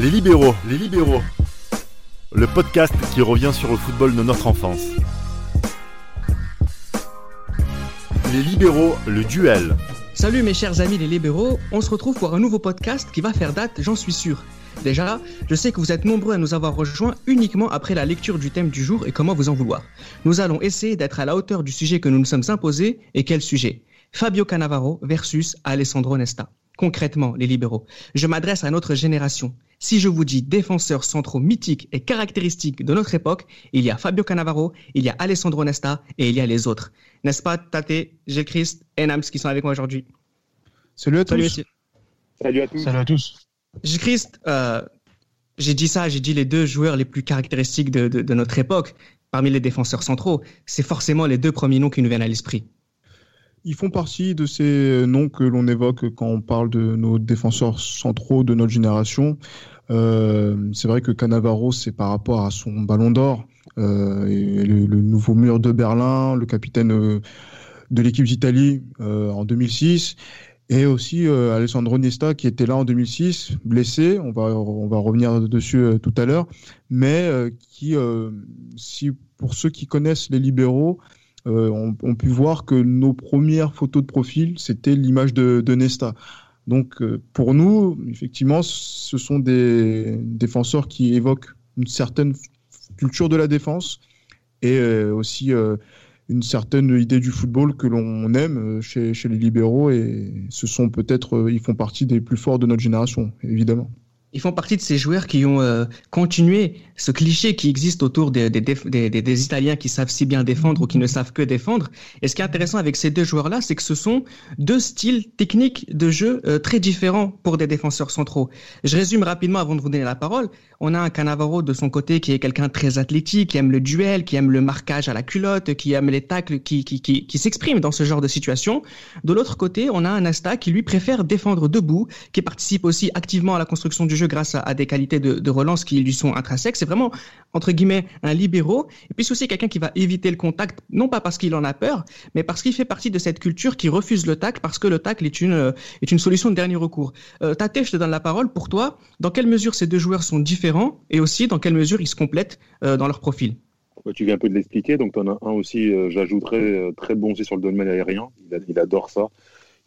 Les libéraux, les libéraux. Le podcast qui revient sur le football de notre enfance. Les libéraux, le duel. Salut mes chers amis les libéraux, on se retrouve pour un nouveau podcast qui va faire date, j'en suis sûr. Déjà, je sais que vous êtes nombreux à nous avoir rejoints uniquement après la lecture du thème du jour et comment vous en vouloir. Nous allons essayer d'être à la hauteur du sujet que nous nous sommes imposés. Et quel sujet? Fabio Cannavaro versus Alessandro Nesta. Concrètement, les libéraux, je m'adresse à notre génération. Si je vous dis défenseurs centraux mythiques et caractéristiques de notre époque, il y a Fabio Cannavaro, il y a Alessandro Nesta et il y a les autres. N'est-ce pas, Tate, Gilles Christ et Nams qui sont avec moi aujourd'hui? Salut à tous. Salut, Salut à tous. Salut à tous. Gilles Christ, euh, j'ai dit ça, j'ai dit les deux joueurs les plus caractéristiques de, de, de notre époque, parmi les défenseurs centraux. C'est forcément les deux premiers noms qui nous viennent à l'esprit. Ils font partie de ces noms que l'on évoque quand on parle de nos défenseurs centraux de notre génération. Euh, c'est vrai que Cannavaro, c'est par rapport à son ballon d'or, euh, le, nouveau mur de Berlin, le capitaine euh, de l'équipe d'Italie en 2006. Et aussi Alessandro Nesta qui était là en 2006, blessé, on va, on va revenir dessus tout à l'heure, mais qui, si, pour ceux qui connaissent les libéraux, ont, ont, pu voir que nos premières photos de profil, c'était l'image de, Nesta. Donc pour nous, effectivement, ce sont des défenseurs qui évoquent une certaine culture de la défense et aussi une certaine idée du football que l'on aime chez, chez, les libéraux et ce sont peut-être, ils font partie des plus forts de notre génération, évidemment. Ils font partie de ces joueurs qui ont euh, continué ce cliché qui existe autour des, des, des, des, Italiens qui savent si bien défendre ou qui ne savent que défendre. Et ce qui est intéressant avec ces deux joueurs-là, c'est que ce sont deux styles techniques de jeu euh, très différents pour des défenseurs centraux. Je résume rapidement avant de vous donner la parole. On a un Cannavaro de son côté qui est quelqu'un très athlétique, qui aime le duel, qui aime le marquage à la culotte, qui aime les tacles, qui, qui, qui, s'exprime dans ce genre de situation. De l'autre côté, on a un Asta qui lui préfère défendre debout, qui participe aussi activement à la construction du jeu grâce à, des qualités de, relance qui lui sont intrinsèques. C'est vraiment, entre guillemets, un libéraux. Et puis c'est aussi quelqu'un qui va éviter le contact, non pas parce qu'il en a peur, mais parce qu'il fait partie de cette culture qui refuse le tacle parce que le tacle est une, est une solution de dernier recours. Euh, Tate, je te donne la parole. Pour toi, dans quelle mesure ces deux joueurs sont différents et aussi dans quelle mesure ils se complètent euh, dans leur profil? Tu viens un peu de l'expliquer. Donc, tu en as un aussi, euh, j'ajouterais, euh, très bon aussi sur le domaine aérien. Il, il, adore ça.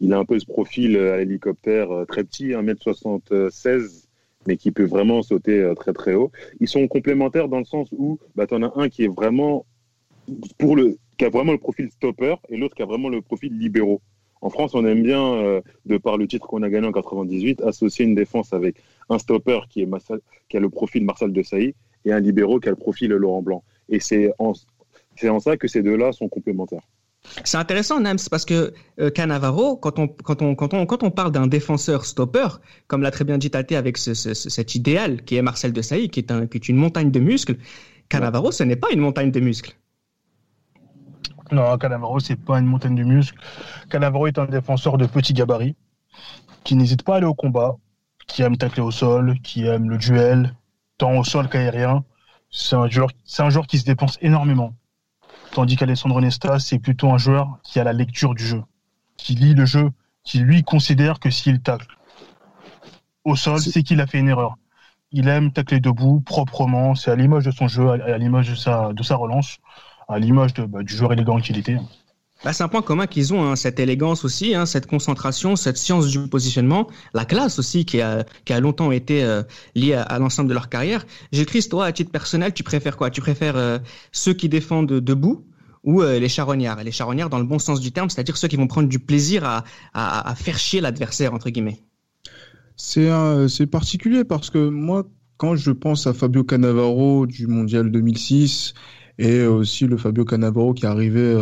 Il a un peu ce profil à l'hélicoptère très petit, 1m76, mais qui peut vraiment sauter très très haut. Ils sont complémentaires dans le sens où bah, tu en as un qui est vraiment pour le qui a vraiment le profil stopper et l'autre qui a vraiment le profil libéraux. En France, on aime bien, euh, de par le titre qu'on a gagné en 98, associer une défense avec un stopper qui, est Massal, qui a le profil Marcel de Sailly et un libéraux qui a le profil Laurent Blanc. Et c'est en ça que ces deux-là sont complémentaires. C'est intéressant, Nams, parce que euh, Cannavaro, quand on, quand, on, quand, on, quand on parle d'un défenseur stopper, comme l'a très bien dit Tate avec ce, ce, cet idéal qui est Marcel de Sailly, qui est, un, qui est une montagne de muscles, Cannavaro, ce n'est pas une montagne de muscles. Non, Cannavaro, c'est pas une montagne de muscles. Cannavaro est un défenseur de petit gabarit qui n'hésite pas à aller au combat, qui aime tacler au sol, qui aime le duel, tant au sol qu'aérien. C'est un, joueur, un joueur qui se dépense énormément. Tandis qu'Alessandro Nesta, c'est plutôt un joueur qui a la lecture du jeu, qui lit le jeu, qui lui considère que s'il tacle au sol, c'est qu'il a fait une erreur. Il aime tacler debout, proprement, c'est à l'image de son jeu, à l'image de sa, de sa relance à l'image bah, du joueur élégant qu'il était. Bah, c'est un point commun qu'ils ont, hein, cette élégance aussi, hein, cette concentration, cette science du positionnement, la classe aussi qui a, longtemps été euh, liée à, l'ensemble de leur carrière. J'écris, toi, à titre personnel, tu préfères quoi? Tu préfères euh, ceux qui défendent debout ou euh, les charognards? Les charognards dans le bon sens du terme, c'est-à-dire ceux qui vont prendre du plaisir à, faire chier l'adversaire, entre guillemets. C'est particulier parce que moi, quand je pense à Fabio Cannavaro du Mondial 2006 et aussi le Fabio Cannavaro qui arrivé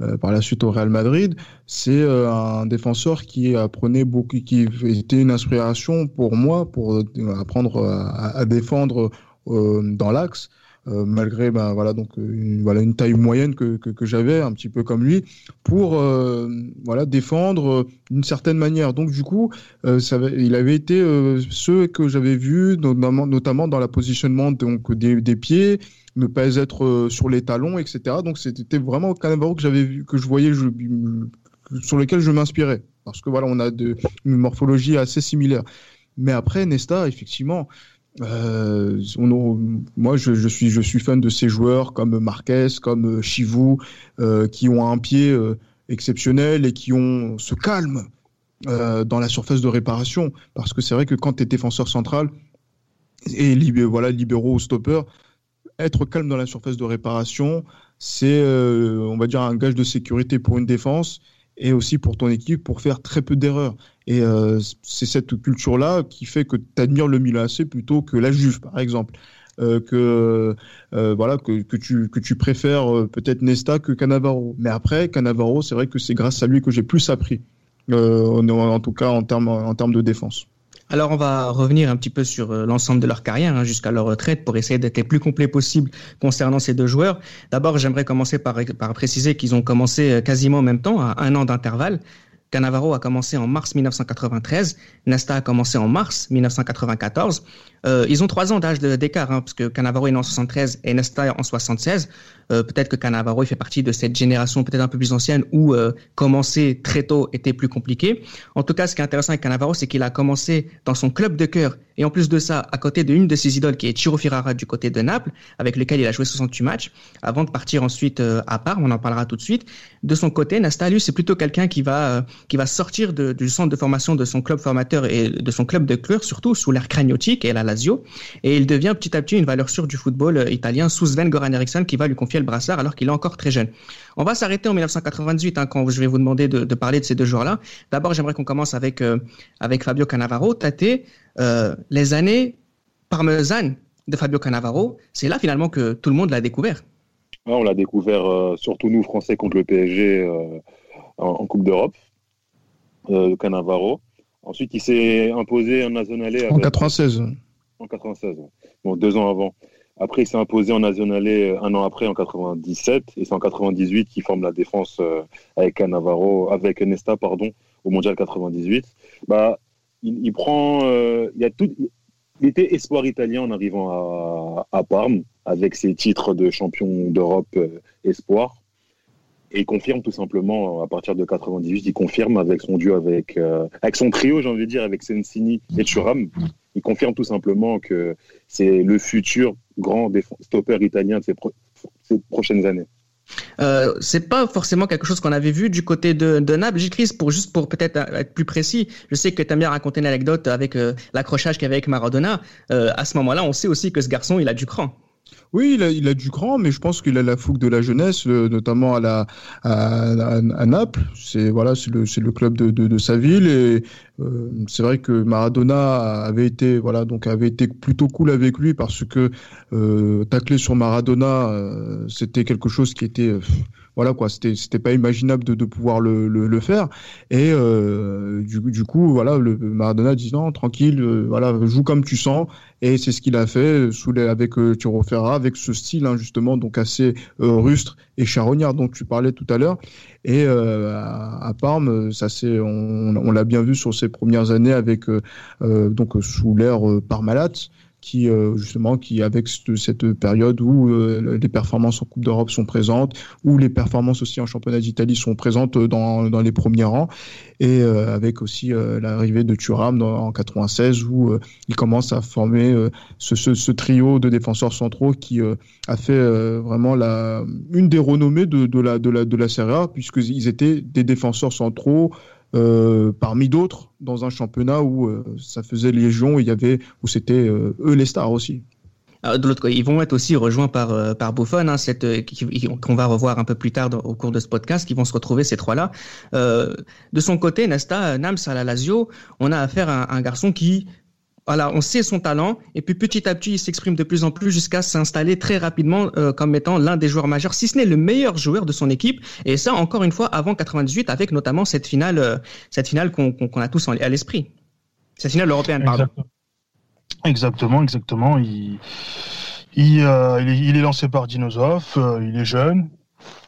euh, euh, par la suite au Real Madrid, c'est euh, un défenseur qui apprenait beaucoup, qui était une inspiration pour moi pour apprendre à, défendre dans l'axe. Euh, malgré ben, voilà, donc, une, voilà, une taille moyenne que, que, j'avais, un petit peu comme lui, pour euh, voilà, défendre d'une certaine manière. Donc du coup, euh, il avait été ceux que j'avais vus, notamment, notamment dans la positionnement donc, des, des pieds, ne pas être sur les talons, etc. Donc c'était vraiment Cannavaro que j'avais vu, que je voyais, sur lequel je m'inspirais, parce que voilà, on a de, une morphologie assez similaire. Mais après, Nesta, effectivement, Euh, moi, je, suis, fan de ces joueurs comme Marquez, comme Chivou, qui ont un pied exceptionnel et qui ont ce calme dans la surface de réparation. Parce que c'est vrai que quand tu es défenseur central et voilà, libéraux ou stopper, être calme dans la surface de réparation, c'est, on va dire, un gage de sécurité pour une défense et aussi pour ton équipe pour faire très peu d'erreurs. Et euh, c'est cette culture-là qui fait que tu admires le Milan AC plutôt que la Juve, par exemple. Euh, que euh, voilà que, tu préfères peut-être Nesta que Cannavaro. Mais après Cannavaro, c'est vrai que c'est grâce à lui que j'ai plus appris, en, en, tout cas en termes de défense. Alors on va revenir un petit peu sur euh, l'ensemble de leur carrière hein, jusqu'à leur retraite pour essayer d'être le plus complet possible concernant ces deux joueurs. D'abord, j'aimerais commencer par, par préciser qu'ils ont commencé euh, quasiment en même temps, à un an d'intervalle. Cannavaro a commencé en mars 1993, Nesta a commencé en mars 1994. Euh, ils ont trois ans d'âge d'écart, hein, parce que Cannavaro est né en 73 et Nesta en 76. Euh, peut-être que Cannavaro il fait partie de cette génération peut-être un peu plus ancienne où euh, commencer très tôt était plus compliqué. En tout cas, ce qui est intéressant avec Cannavaro, c'est qu'il a commencé dans son club de cœur et en plus de ça, à côté d'une de ses idoles qui est Chiro Firara du côté de Naples, avec lequel il a joué 68 matchs, avant de partir ensuite à Parme, on en parlera tout de suite. De son côté, Nastalius, c'est plutôt quelqu'un qui va qui va sortir du centre de formation de son club formateur et de son club de cœur, surtout sous l'air cragnotique et la Lazio, et il devient petit à petit une valeur sûre du football italien sous Sven Goran Eriksson qui va lui confier le brassard alors qu'il est encore très jeune. On va s'arrêter en 1998 hein, quand je vais vous demander de, parler de ces deux joueurs-là. D'abord, j'aimerais qu'on commence avec, euh, avec Fabio Cannavaro. Tate, euh, les années parmesanes de Fabio Cannavaro, c'est là finalement que tout le monde l'a découvert. on l'a découvert euh, surtout nous Français contre le PSG en, Coupe d'Europe, Cannavaro. Ensuite, il s'est imposé en nationalé. En 96. En 96, bon, deux ans avant. Après, il s'est imposé en nationalé euh, un an après, en 97, et c'est en 98 qu'il forme la défense euh, avec Navarro, avec Nesta, pardon, au Mondial 98. Bah, il, prend, euh, a tout, il était espoir italien en arrivant à, Parme, avec ses titres de champion d'Europe espoir. Et il confirme tout simplement à partir de 98, il confirme avec son duo, avec, avec son trio, j'ai envie de dire, avec Sensini et Thuram. Il confirme tout simplement que c'est le futur grand stopper italien de ces, prochaines années. Euh, c'est pas forcément quelque chose qu'on avait vu du côté de, de Naples. Chris, pour juste pour peut-être être plus précis, je sais que tu as raconté une anecdote avec euh, l'accrochage qu'il y avait avec Maradona. Euh, à ce moment-là, on sait aussi que ce garçon, il a du cran. Oui, il a, il a, du grand, mais je pense qu'il a la fougue de la jeunesse, euh, notamment à, la, à, Naples. C'est voilà, c'est le, le, club de, de, sa ville et euh, c'est vrai que Maradona avait été voilà donc avait été plutôt cool avec lui parce que euh, tacler sur Maradona, euh, c'était quelque chose qui était voilà quoi, c'était c'était pas imaginable de, de pouvoir le, le, faire. Et euh, du, du, coup, voilà, le Maradona dit non, tranquille, euh, voilà, joue comme tu sens. Et c'est ce qu'il a fait sous les, avec euh, avec ce style hein, justement donc assez euh, rustre et charognard dont tu parlais tout à l'heure. Et euh, à, à, Parme, ça c'est, on, on l'a bien vu sur ses premières années avec donc sous l'ère Parmalat qui euh, justement qui avec cette période où euh, les performances en Coupe d'Europe sont présentes, où les performances aussi en championnat d'Italie sont présentes dans, dans les premiers rangs, et euh, avec aussi l'arrivée de Thuram en 96 où il commence à former ce, ce, ce, trio de défenseurs centraux qui a fait vraiment la une des renommées de, de la de la de la Serie A puisqu'ils étaient des défenseurs centraux euh, parmi d'autres dans un championnat où euh, ça faisait légion, il y avait où c'était euh, eux les stars aussi. de l'autre ils vont être aussi rejoints par par Buffon, hein, cette qu'on va revoir un peu plus tard au cours de ce podcast, qui vont se retrouver ces trois-là. de son côté, Nesta, Nams à on a affaire à un garçon qui on sait son talent et puis petit à petit, il s'exprime de plus en plus jusqu'à s'installer très rapidement euh, comme étant l'un des joueurs majeurs, si ce n'est le meilleur joueur de son équipe. Et ça, encore une fois, avant 98, avec notamment cette finale, euh, cette finale qu'on a tous à l'esprit, cette finale européenne, pardon. Exactement, exactement. Il, il, euh, il, est, lancé par Dinosov, il est jeune,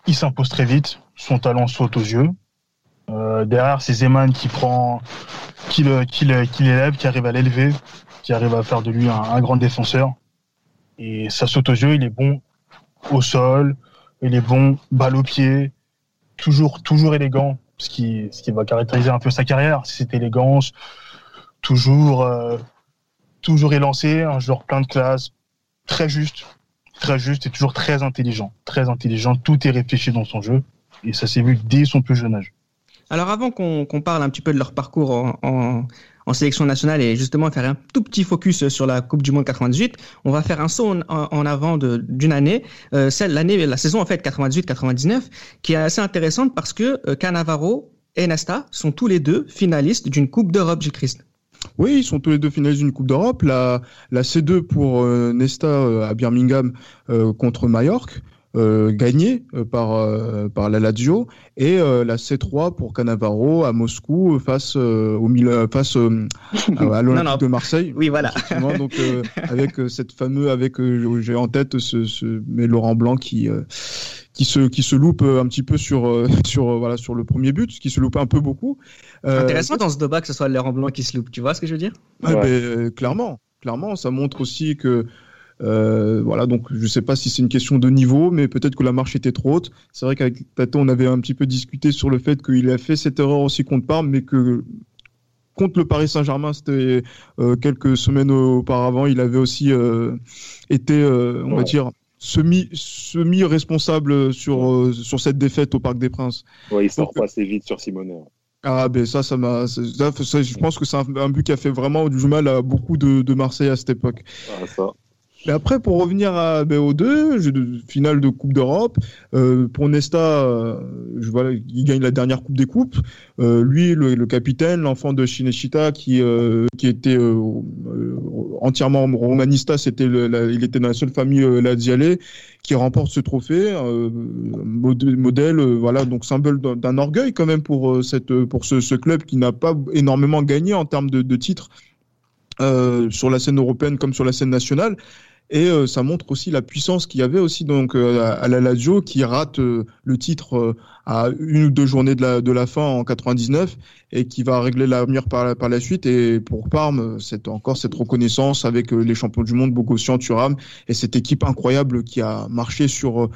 il s'impose très vite, son talent saute aux yeux. Derrière, c'est Zeman qui prend qui l'élève, qui arrive à l'élever, qui arrive à faire de lui un, grand défenseur. Et ça saute au jeu, il est bon au sol, il est bon balle au pied, toujours, toujours élégant, ce qui, ce qui va caractériser un peu sa carrière, cette élégance, toujours, euh, toujours élancé, un joueur plein de classe, très juste, très juste et toujours très intelligent. Très intelligent, tout est réfléchi dans son jeu et ça s'est vu dès son plus jeune âge. Alors avant qu'on parle un petit peu de leur parcours en, sélection nationale et justement faire un tout petit focus sur la Coupe du Monde 98, on va faire un saut en, avant d'une année, euh, celle l'année, la saison en fait 98-99, qui est assez intéressante parce que euh, Canavaro et Nesta sont tous les deux finalistes d'une Coupe d'Europe du Christ. Oui, ils sont tous les deux finalistes d'une Coupe d'Europe. La, la C2 pour euh, Nesta euh, à Birmingham contre Majorque. Euh, gagnée par par la Lazio et la C3 pour Cannavaro à Moscou face au face à l'Olympique de Marseille. Oui, voilà. Donc avec cette fameuse avec j'ai en tête ce, ce mais Laurent Blanc qui qui se qui se loupe un petit peu sur sur voilà sur le premier but, qui se loupe un peu beaucoup. Euh, Intéressant dans ce débat que ce soit Laurent Blanc qui se loupe. Tu vois ce que je veux dire? Ouais. Euh, clairement, clairement, ça montre aussi que euh, voilà, donc je sais pas si c'est une question de niveau, mais peut-être que la marche était trop haute. C'est vrai qu'avec Tato, on avait un petit peu discuté sur le fait qu'il a fait cette erreur aussi contre Parme, mais que contre le Paris Saint-Germain, c'était quelques semaines auparavant, il avait aussi été, on va dire, semi, semi responsable sur, sur cette défaite au Parc des Princes. Ouais, il sort pas assez vite sur Simonet. Ah ben ça, ça m'a. Je pense que c'est un, but qui a fait vraiment du mal à beaucoup de, de Marseille à cette époque. Ah, ça. Mais après, pour revenir à BO2, jeu de finale de Coupe d'Europe, euh, pour Nesta, euh, il gagne la dernière Coupe des Coupes. Euh, lui, le, capitaine, l'enfant de Shineshita, qui qui était entièrement romanista, il était dans la seule famille Laziale, qui remporte ce trophée, modèle, voilà, donc symbole d'un orgueil quand même pour cette pour ce, ce club qui n'a pas énormément gagné en termes de, de titres. sur la scène européenne comme sur la scène nationale, et euh, ça montre aussi la puissance qu'il y avait aussi donc euh, à, la Lazio qui rate euh, le titre à une ou deux journées de la, de la fin en 99 et qui va régler l'avenir par, par la suite. Et pour Parme, c'est encore cette reconnaissance avec les champions du monde, Bogossian, Thuram et cette équipe incroyable qui a marché sur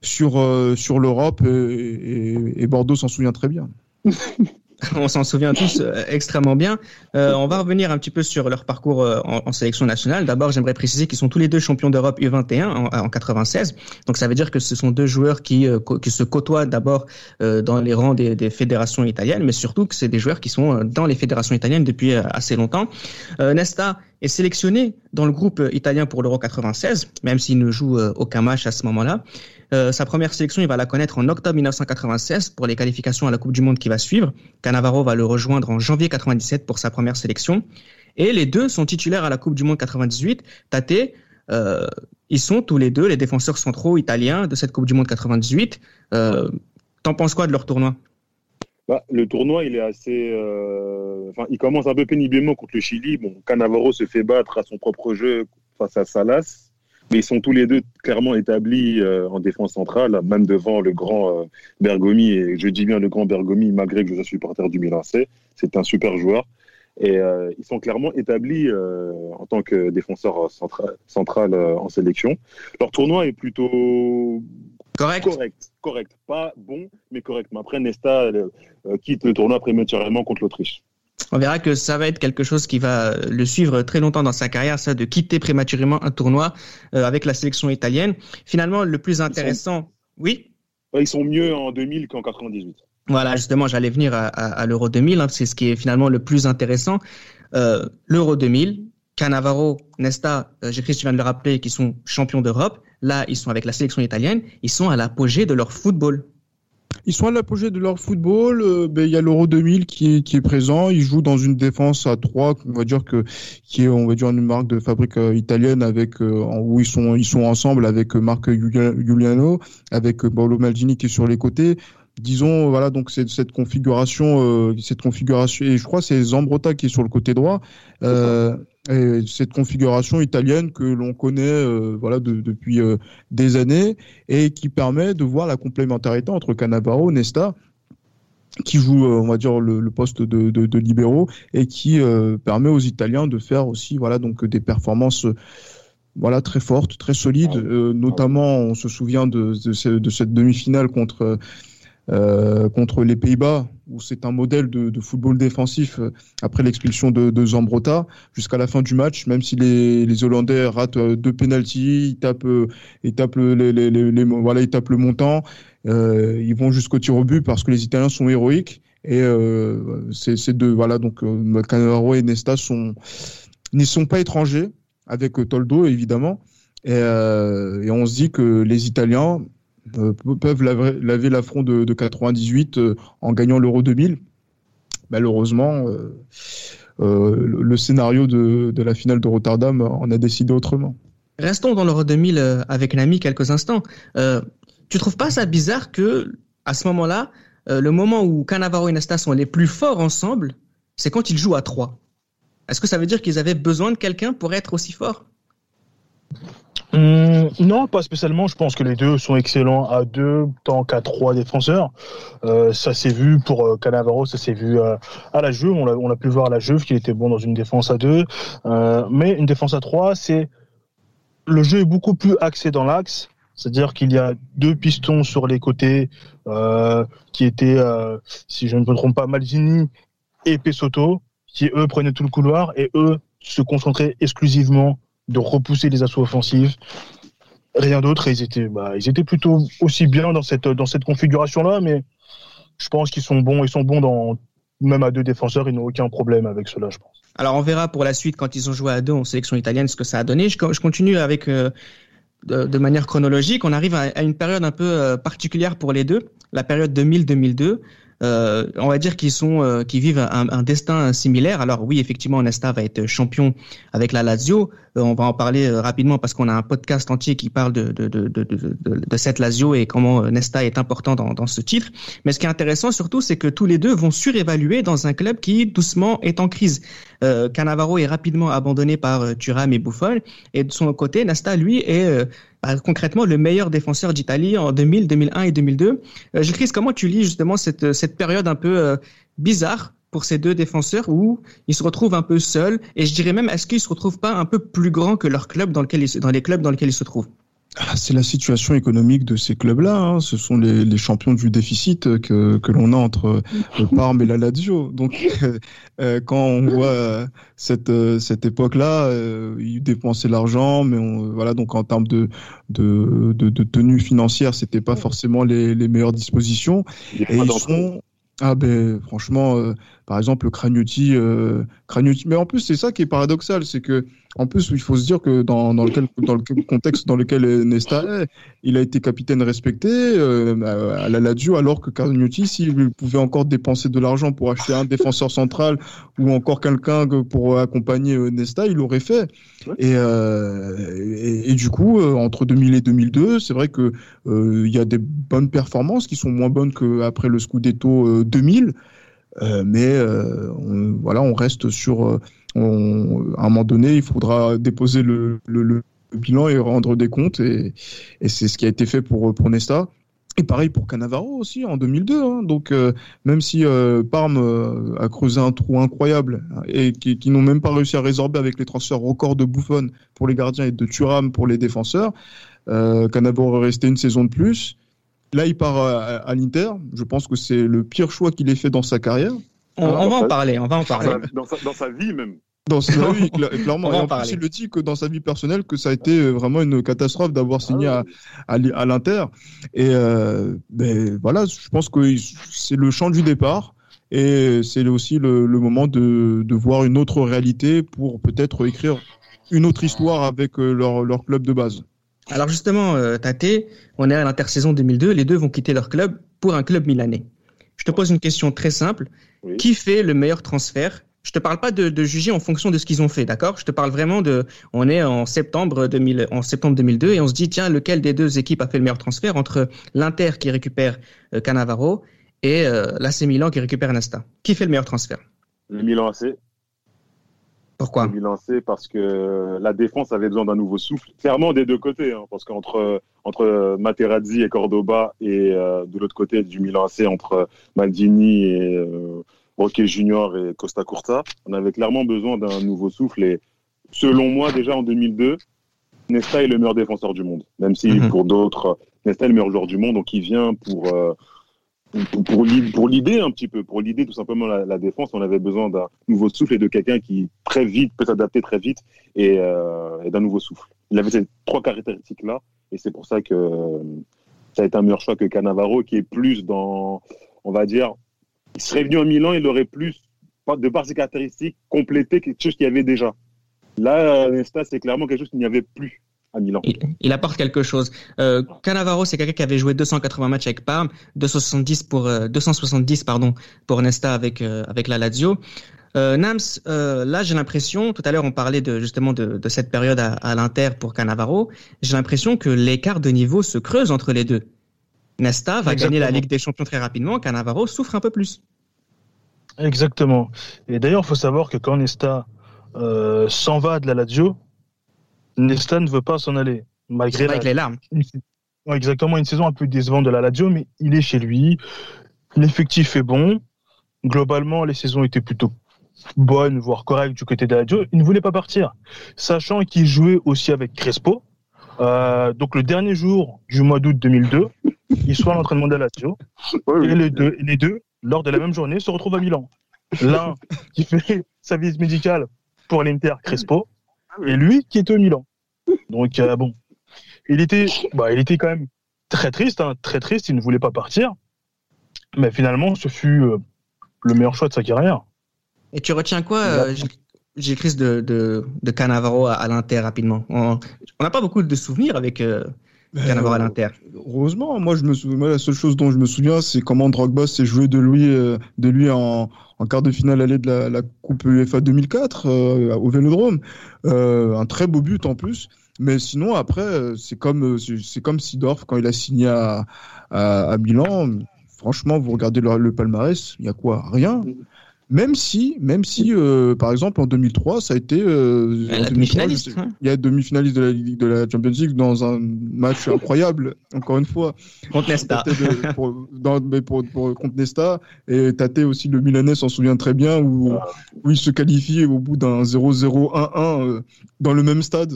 sur sur l'Europe et, et Bordeaux s'en souvient très bien. on s'en souvient tous euh, extrêmement bien. Euh, on va revenir un petit peu sur leur parcours euh, en, sélection nationale. D'abord, j'aimerais préciser qu'ils sont tous les deux champions d'Europe U21 en, en, 96. Donc, ça veut dire que ce sont deux joueurs qui, qui se côtoient d'abord dans les rangs des, des, fédérations italiennes, mais surtout que c'est des joueurs qui sont dans les fédérations italiennes depuis assez longtemps. Nesta est sélectionné dans le groupe italien pour l'Euro 96, même s'il ne joue aucun match à ce moment-là. Euh, sa première sélection, il va la connaître en octobre 1996 pour les qualifications à la Coupe du Monde qui va suivre. Cannavaro va le rejoindre en janvier 97 pour sa première sélection. Et les deux sont titulaires à la Coupe du Monde 98. Tate, euh, ils sont tous les deux les défenseurs centraux italiens de cette Coupe du Monde 98. Euh, T'en penses quoi de leur tournoi? Bah, le tournoi, il est assez. Commence un peu péniblement contre le Chili. Bon, se fait battre à son propre jeu face à Salas. Mais ils sont tous les deux clairement établis euh, en défense centrale, même devant le grand euh, Bergomi. Et je dis bien le grand Bergomi, malgré que je sois supporter du Milan C. C'est un super joueur. Et euh, ils sont clairement établis en tant que défenseur central, en sélection. Leur tournoi est plutôt correct. correct. Correct. Pas bon, mais correct. Mais après, Nesta quitte le tournoi prématurément contre l'Autriche on verra que ça va être quelque chose qui va le suivre très longtemps dans sa carrière, ça de quitter prématurément un tournoi euh, avec la sélection italienne. Finalement, le plus intéressant, oui? Ils sont mieux en 2000 qu'en 98. Voilà, justement, j'allais venir à, l'Euro 2000. Hein, c'est ce qui est finalement le plus intéressant. Euh, L'Euro 2000, Cannavaro, Nesta, euh, j'ai tu viens de le rappeler, qui sont champions d'Europe. Là, ils sont avec la sélection italienne. Ils sont à l'apogée de leur football. Ils sont à l'apogée de leur football. Euh, ben, il y a l'Euro 2000 qui est, qui est présent. Ils jouent dans une défense à 3, on va dire que qui est on va dire une marque de fabrique euh, italienne avec euh, où ils sont ils sont ensemble avec Marc Giuliano, avec Paolo Maldini qui est sur les côtés disons voilà donc c'est cette configuration cette configuration et je crois c'est Zambrota qui est sur le côté droit euh, et cette configuration italienne que l'on connaît euh, voilà depuis euh, des années et qui permet de voir la complémentarité entre Cannavaro, Nesta qui joue euh, on va dire le, poste de, de, de, libéraux et qui permet aux Italiens de faire aussi voilà donc des performances voilà très fortes, très solides. Ah notamment, on se souvient de, de, cette demi-finale contre contre les Pays-Bas, où c'est un modèle de, football défensif après l'expulsion de, de Zambrota jusqu'à la fin du match, même si les, Hollandais ratent deux pénalties, ils tapent, ils tapent le montant, ils vont jusqu'au tir au but parce que les Italiens sont héroïques. Et euh, ces deux, voilà, donc euh, Cannavaro et Nesta n'y sont pas étrangers avec Toldo évidemment. Et, euh, on se dit que les Italiens euh, peuvent laver, l'affront de, de, 98 euh, en gagnant l'Euro 2000. Malheureusement, le scénario de, la finale de Rotterdam en a décidé autrement. Restons dans l'Euro 2000 avec Nami quelques instants. tu trouves pas ça bizarre que à ce moment-là, euh, le moment où Cannavaro et Nesta sont les plus forts ensemble, c'est quand ils jouent à trois? Est-ce que ça veut dire qu'ils avaient besoin de quelqu'un pour être aussi forts? Hum, non, pas spécialement. Je pense que les deux sont excellents à deux tant qu'à trois défenseurs. Euh, ça s'est vu pour euh, Cannavaro, ça s'est vu à la Juve. On a, pu voir à la Juve qu'il était bon dans une défense à deux. mais une défense à trois, c'est le jeu est beaucoup plus axé dans l'axe. C'est-à-dire qu'il y a deux pistons sur les côtés euh, qui étaient, euh, si je ne me trompe pas, Malzini et Pesotto, qui eux prenaient tout le couloir et eux se concentraient exclusivement de repousser les assauts offensifs. Rien d'autre. Ils étaient, bah, ils étaient plutôt aussi bien dans cette dans cette configuration-là, mais je pense qu'ils sont bons. Ils sont bons dans même à deux défenseurs. Ils n'ont aucun problème avec cela, je pense. Alors on verra pour la suite quand ils ont joué à deux en sélection italienne ce que ça a donné. Je, continue avec euh, de, manière chronologique, on arrive à, une période un peu euh, particulière pour les deux, la période 2000-2002. Euh, on va dire qu'ils sont, euh, vivent un, destin similaire. Alors oui, effectivement, Nesta va être champion avec la Lazio. on va en parler rapidement parce qu'on a un podcast entier qui parle de, de, de, de, de cette Lazio et comment Nesta est important dans, dans ce titre. Mais ce qui est intéressant surtout, c'est que tous les deux vont surévaluer dans un club qui doucement est en crise. Euh, Cannavaro est rapidement abandonné par euh, Thuram et Buffon. Et de son côté, Nasta, lui, est euh, bah, concrètement le meilleur défenseur d'Italie en 2000, 2001 et 2002. Euh, Gilles comment tu lis justement cette, cette période un peu bizarre pour ces deux défenseurs où ils se retrouvent un peu seuls et je dirais même est-ce qu'ils se retrouvent pas un peu plus grands que leur club dans lequel ils, dans les clubs dans lesquels ils se trouvent? C'est la situation économique de ces clubs-là. Hein. Ce sont les, les, champions du déficit que, que l'on a entre le Parme et la Lazio. Donc, euh, quand on voit cette, cette époque-là, euh, ils dépensaient l'argent, mais on, voilà. Donc, en termes de de, de, de tenue financière, c'était pas forcément les, les meilleures dispositions. Et ils sont ah ben franchement, euh, par exemple, Cragnotti, euh, Cragnotti. Mais en plus, c'est ça qui est paradoxal, c'est que en plus, il faut se dire que dans, dans, lequel, dans le contexte dans lequel Nesta est, il a été capitaine respecté euh, à la Lazio, alors que Cragnotti, s'il pouvait encore dépenser de l'argent pour acheter un défenseur central ou encore quelqu'un pour accompagner Nesta, il l'aurait fait. Et, et, et, du coup, entre 2000 et 2002, c'est vrai que il y a des bonnes performances qui sont moins bonnes qu'après le Scudetto 2000. Euh, mais euh, voilà, on reste sur. Euh, à un moment donné, il faudra déposer le, bilan et rendre des comptes, et, c'est ce qui a été fait pour pour Nesta. Et pareil pour Cannavaro aussi en 2002. Hein. Donc même si Parme a creusé un trou incroyable et qui, n'ont même pas réussi à résorber avec les transferts records de Buffon pour les gardiens et de Thuram pour les défenseurs, Cannavaro est resté une saison de plus. Là, il part à, l'Inter. Je pense que c'est le pire choix qu'il ait fait dans sa carrière. On, va en parler, on va en parler. Dans sa, vie même. Dans sa vie, clairement. en, plus, il le dit que dans sa vie personnelle, que ça a été vraiment une catastrophe d'avoir signé ah à, à, l'Inter. Et euh, ben, voilà, je pense que c'est le champ du départ. Et c'est aussi le, moment de, de, voir une autre réalité pour peut-être écrire une autre histoire avec euh, leur, leur club de base. Alors justement, euh, Tate, on est à l'intersaison 2002, les deux vont quitter leur club pour un club milanais. Je te pose une question très simple. Qui fait le meilleur transfert? Je te parle pas de, juger en fonction de ce qu'ils ont fait, d'accord? Je te parle vraiment de, on est en septembre 2000, en septembre 2002 et on se dit tiens lequel des deux équipes a fait le meilleur transfert entre l'Inter qui récupère euh, Cannavaro et euh, l'AC Milan qui récupère Nesta? Qui fait le meilleur transfert? Le Milan AC. Pourquoi lancé parce que la défense avait besoin d'un nouveau souffle, clairement des deux côtés, hein, parce qu'entre entre Materazzi et Cordoba et euh, de l'autre côté du Milan AC entre Maldini et euh, Roque Junior et Costa Curta, on avait clairement besoin d'un nouveau souffle. Et selon moi déjà en 2002, Nesta est le meilleur défenseur du monde, même si mhm. pour d'autres Nesta est le meilleur joueur du monde, donc il vient pour euh, pour, l'idée un petit peu, pour l'idée tout simplement la, défense, on avait besoin d'un nouveau souffle et de quelqu'un qui très vite peut s'adapter très vite et, euh, d'un nouveau souffle. Il avait ces trois caractéristiques là et c'est pour ça que ça a été un meilleur choix que Cannavaro qui est plus dans, on va dire, il serait venu en Milan, il aurait plus, de par ses caractéristiques, complété quelque chose qu'il y avait déjà. Là, Nesta, c'est clairement quelque chose qu'il n'y avait plus à Milan. Il, apporte quelque chose. Euh, Cannavaro, c'est quelqu'un qui avait joué 280 matchs avec Parme, 270 pour 270 euh, pardon pour Nesta avec euh, avec la Lazio. Euh, Nams, euh, là j'ai l'impression, tout à l'heure on parlait de justement de, de cette période à, à l'Inter pour Cannavaro, j'ai l'impression que l'écart de niveau se creuse entre les deux. Nesta va gagner la Ligue des Champions très rapidement, Cannavaro souffre un peu plus. Exactement. Et d'ailleurs, il faut savoir que quand Nesta euh, s'en va de la Lazio, Nesta ne veut pas s'en aller. Malgré avec les larmes. exactement, une saison un peu décevante de la Lazio, mais il est chez lui. L'effectif est bon. Globalement, les saisons étaient plutôt bonnes, voire correctes du côté de la Lazio. Il ne voulait pas partir, sachant qu'il jouait aussi avec Crespo. Euh, donc le dernier jour du mois d'août 2002, il soit à l'entraînement de la Lazio. et les deux, les deux, lors de la même journée, se retrouvent à Milan. L'un qui fait sa visite médicale pour l'Inter Crespo, et lui qui est au Milan. Donc euh, bon, il était, bah, il était quand même très triste, hein, très triste. Il ne voulait pas partir, mais finalement, ce fut euh, le meilleur choix de sa carrière. Et tu retiens quoi, euh, J'ai Chris de, de, de Cannavaro à, l'Inter rapidement? On n'a pas beaucoup de souvenirs avec. Euh, Cannavaro à l'Inter. Heureusement, moi je me souviens, la seule chose dont je me souviens, c'est comment Drogba s'est joué de lui, de lui en, en quart de finale allée de la, la Coupe UEFA 2004 euh, au Vélodrome. Euh, un très beau but en plus. Mais sinon, après, euh, c'est comme, c'est comme Sidorf quand il a signé à, à, à Milan. Franchement, vous regardez le, le palmarès, il y a quoi? Rien? Même si, même si, euh, par exemple, en 2003, ça a été euh, demi-finaliste. Il y a demi-finaliste de la de la Champions League dans un match incroyable. Encore une fois, contre Nesta. pour, contre Nesta et Tate aussi le Milanais s'en souvient très bien où, où il se qualifie au bout d'un 0-0-1-1 euh, dans le même stade.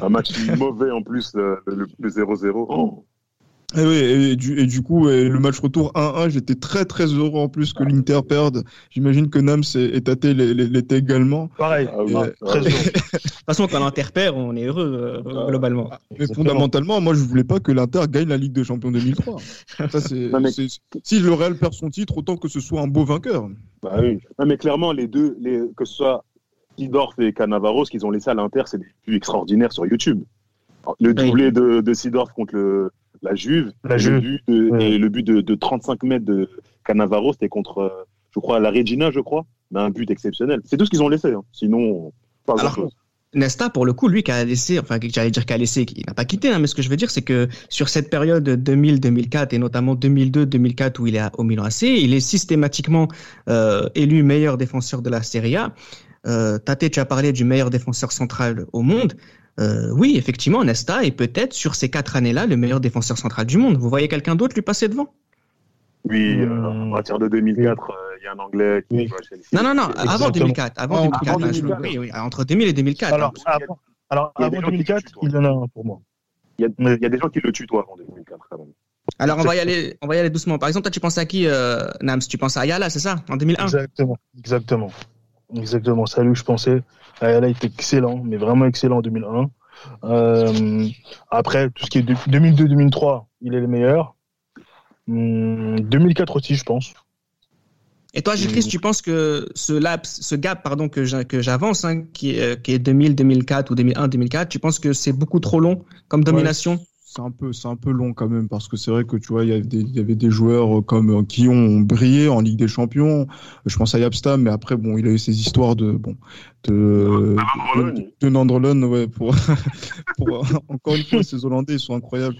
un match mauvais en plus, le, le 0-0. Et, oui, et, du, et du coup, le match retour 1-1, j'étais très très heureux en plus que l'Inter perde. J'imagine que Nams et, Tate l'étaient également. Pareil, ah très heureux. de toute façon, quand l'Inter perd, on est heureux euh, globalement. Mais fondamentalement, moi je voulais pas que l'Inter gagne la Ligue des Champions 2003. Ça, Si le Real perd son titre, autant que ce soit un beau vainqueur. Bah oui. mais clairement, les deux, les, que ce soit Sidorf et Cannavaro, ce qu'ils ont laissé à l'Inter, c'est des plus extraordinaires sur YouTube. Le doublé de, de Sidorf contre le la Juve. La Juve. Le but Et le but de, 35 mètres de Cannavaro, c'était contre, euh, je crois, la Regina, je crois. Mais un but exceptionnel. C'est tout ce qu'ils ont laissé. Hein. Sinon, pas grand-chose. Nesta, pour le coup, lui qui a laissé, enfin, j'allais dire qu'il a laissé, il n'a pas quitté, hein, mais ce que je veux dire, c'est que sur cette période 2000-2004 et notamment 2002-2004 où il est au Milan AC, il est systématiquement euh, élu meilleur défenseur de la Serie A. Euh, Tate, tu as parlé du meilleur défenseur central au monde. Euh, oui, effectivement, Nesta est peut-être sur ces quatre années-là le meilleur défenseur central du monde. Vous voyez quelqu'un d'autre lui passer devant? Oui, euh, à partir de 2004, euh, il y a un Anglais qui Non, non, non, avant 2004. Avant 2004, oui, oui, entre 2000 et 2004. Alors, avant, alors, avant 2004, il y en a un pour moi. Il y, a, il y a des gens qui le tuent, toi, avant 2004, quand même. Alors, on va, y aller, on va y aller doucement. Par exemple, toi, tu penses à qui, euh, Nams? Tu penses à Ayala, c'est ça? En 2001 Exactement, exactement. Exactement, c'est à lui que je pensais. Ayala était excellent, mais vraiment excellent en 2001. Euh, après, tout ce qui est 2002-2003, il est le meilleur. 2004 hum, aussi, je pense. Et toi, Gilles tu penses que ce laps, ce gap, pardon, que j'avance, hein, qui, est, qui est 2000-2004 ou 2001-2004, tu penses que c'est beaucoup trop long comme domination? C'est un peu c'est un peu long quand même parce que c'est vrai que tu vois il y avait des, il y avait des joueurs euh, comme euh, qui ont brillé en Ligue des Champions. Je pense à Yapstam mais après bon il a eu ses histoires de bon de de, de ouais pour, pour encore une fois ces Hollandais ils sont incroyables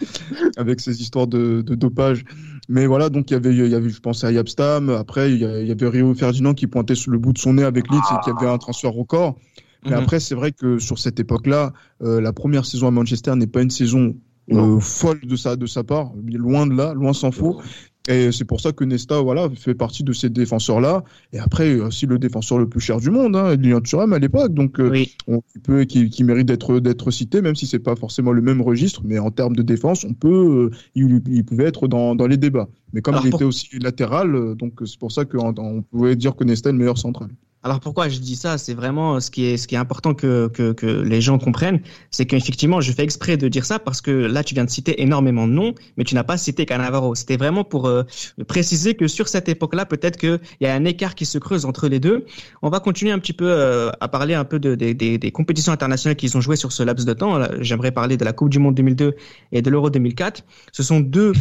avec ces histoires de, de dopage. Mais voilà donc il y avait il y avait je pense à Yapstam après il y avait Rio Ferdinand qui pointait sur le bout de son nez avec Leeds et qui avait un transfert record. Mais mhm. après, c'est vrai que sur cette époque-là, euh, la première saison à Manchester n'est pas une saison euh, folle de sa, de sa part, loin de là, loin s'en faut. Et c'est pour ça que Nesta, voilà, fait partie de ces défenseurs-là. Et après, aussi le défenseur le plus cher du monde, hein, Lilian Thuram à l'époque, donc euh, Oui. on, qui, peut, qui, qui mérite d'être d'être cité, même si c'est pas forcément le même registre. Mais en termes de défense, on peut, euh, il, il pouvait être dans, dans les débats. Mais comme Alors il pour- était aussi latéral, euh, donc c'est pour ça qu'on on pouvait dire que Nesta est le meilleur central. Alors pourquoi je dis ça C'est vraiment ce qui est, ce qui est important que, que, que les gens comprennent, c'est qu'effectivement, je fais exprès de dire ça parce que là, tu viens de citer énormément de noms, mais tu n'as pas cité Cannavaro. C'était vraiment pour euh, préciser que sur cette époque-là, peut-être qu'il y a un écart qui se creuse entre les deux. On va continuer un petit peu euh, à parler un peu de, des- compétitions internationales qu'ils ont jouées sur ce laps de temps. J'aimerais parler de la Coupe du Monde 2002 et de l'Euro 2004. Ce sont deux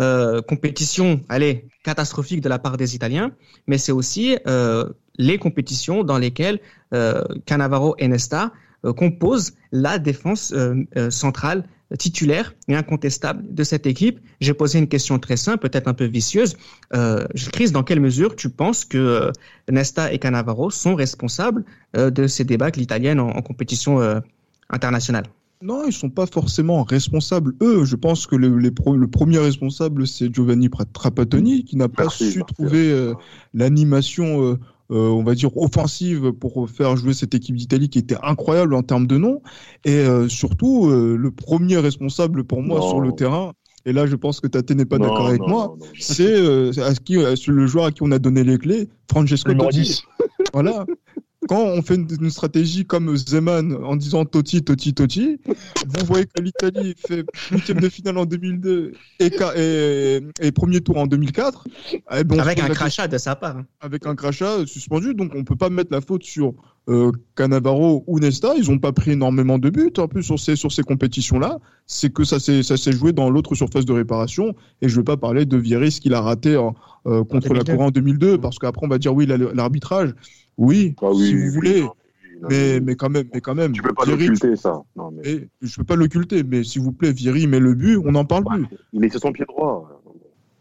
euh, compétitions, allez, catastrophiques de la part des Italiens, mais c'est aussi euh, les compétitions dans lesquelles euh, Cannavaro et Nesta euh, composent la défense euh, euh, centrale titulaire et incontestable de cette équipe. J'ai posé une question très simple, peut-être un peu vicieuse. Euh, Chris, dans quelle mesure tu penses que euh, Nesta et Cannavaro sont responsables euh, de ces débâcles italiennes en, en compétition euh, internationale? Non, ils sont pas forcément responsables. Eux, je pense que le, les pro- le premier responsable, c'est Giovanni Trapattoni, qui n'a pas Merci, su merci. trouver euh, l'animation, euh, euh, on va dire, offensive pour faire jouer cette équipe d'Italie qui était incroyable en termes de nom. Et euh, surtout, euh, le premier responsable pour moi Non. sur le terrain, et là je pense que Tate n'est pas d'accord avec non, moi, c'est euh, à ce qui, euh, c'est le joueur à qui on a donné les clés, Francesco Totti. 10. Voilà. Quand on fait une, une stratégie comme Zeman en disant Totti, Totti, Totti, vous voyez que l'Italie fait huitième de finale en 2002 et, ca- et, et premier tour en 2004. eh ben, Avec un crachat de sa part. hein. avec un crachat suspendu, donc on peut pas mettre la faute sur euh, Cannavaro ou Nesta. Ils ont pas pris énormément de buts en plus sur ces sur ces compétitions-là. C'est que ça s'est ça s'est joué dans l'autre surface de réparation. Et je veux pas parler de Vieri ce qu'il a raté en, euh, contre la 2002. Corée en 2002, parce qu'après on va dire oui la- l'arbitrage. Oui, Ah oui, si oui, vous oui, voulez, non, oui, non, mais mais quand même, mais quand même. tu peux pas Vieri, l'occulter ça. Non, mais et je peux pas l'occulter, mais s'il vous plaît, Vieri met le but, on n'en parle plus. il sur son pied droit.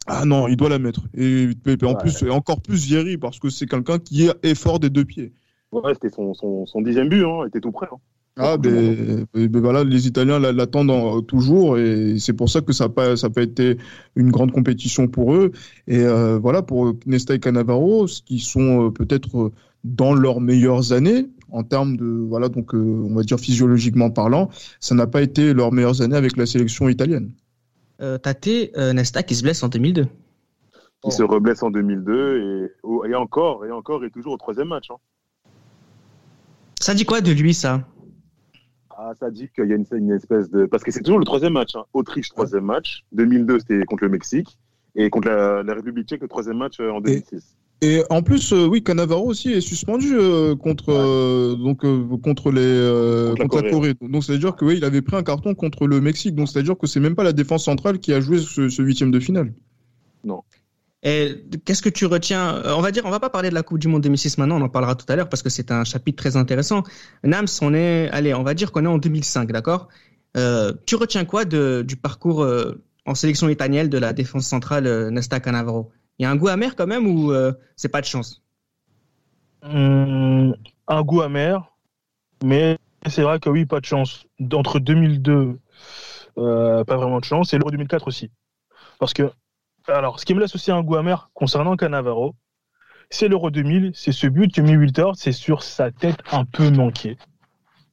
Ah non, il doit la mettre. Et, et en Ouais. plus, et encore plus Vieri, parce que c'est quelqu'un qui est, est fort des deux pieds. Ouais, c'était son, son, son dixième but, hein, il était tout prêt. hein. Ah, ben, ben, ben voilà, les Italiens la- l'attendent en- toujours et c'est pour ça que ça n'a pas, ça a pas été une grande compétition pour eux. Et euh, voilà, pour Nesta et Cannavaro, qui sont euh, peut-être euh, dans leurs meilleures années en termes de, voilà, donc euh, on va dire physiologiquement parlant, ça n'a pas été leurs meilleures années avec la sélection italienne. Euh, Tate, euh, Nesta qui se blesse en 2002. Il se reblesse en 2002 et, oh, et encore, et encore, et toujours au troisième match. hein. Ça dit quoi de lui, ça? Ah, ça dit qu'il y a une, une espèce de. Parce que c'est toujours le troisième match. hein. Autriche, troisième match. 2002, c'était contre le Mexique. Et contre la, la République tchèque, le troisième match euh, en 2006. Et en plus, euh, oui, Cannavaro aussi est suspendu euh, contre, Ouais. euh, donc, euh, contre, les, euh, Contre la contre la Corée. Donc, c'est-à-dire que oui, il avait pris un carton contre le Mexique. Donc, c'est-à-dire que c'est même pas la défense centrale qui a joué ce, huitième de finale. Et qu'est-ce que tu retiens euh, On va dire, on va pas parler de la Coupe du Monde 2006 maintenant, on en parlera tout à l'heure parce que c'est un chapitre très intéressant. Nams, on est, allez, on va dire qu'on est en 2005, d'accord? Euh, Tu retiens quoi du parcours euh, en sélection italienne de la défense centrale euh, Nesta Cannavaro? Il y a un goût amer quand même ou c'est pas de chance? Hum, un goût amer, mais c'est vrai que oui, pas de chance. Entre 2002, euh, pas vraiment de chance, et l'Euro 2004 aussi. Parce que, alors, ce qui me laisse aussi un goût amer concernant Cannavaro, c'est l'Euro 2000, c'est ce but que mis Wilter, c'est sur sa tête un peu manquée.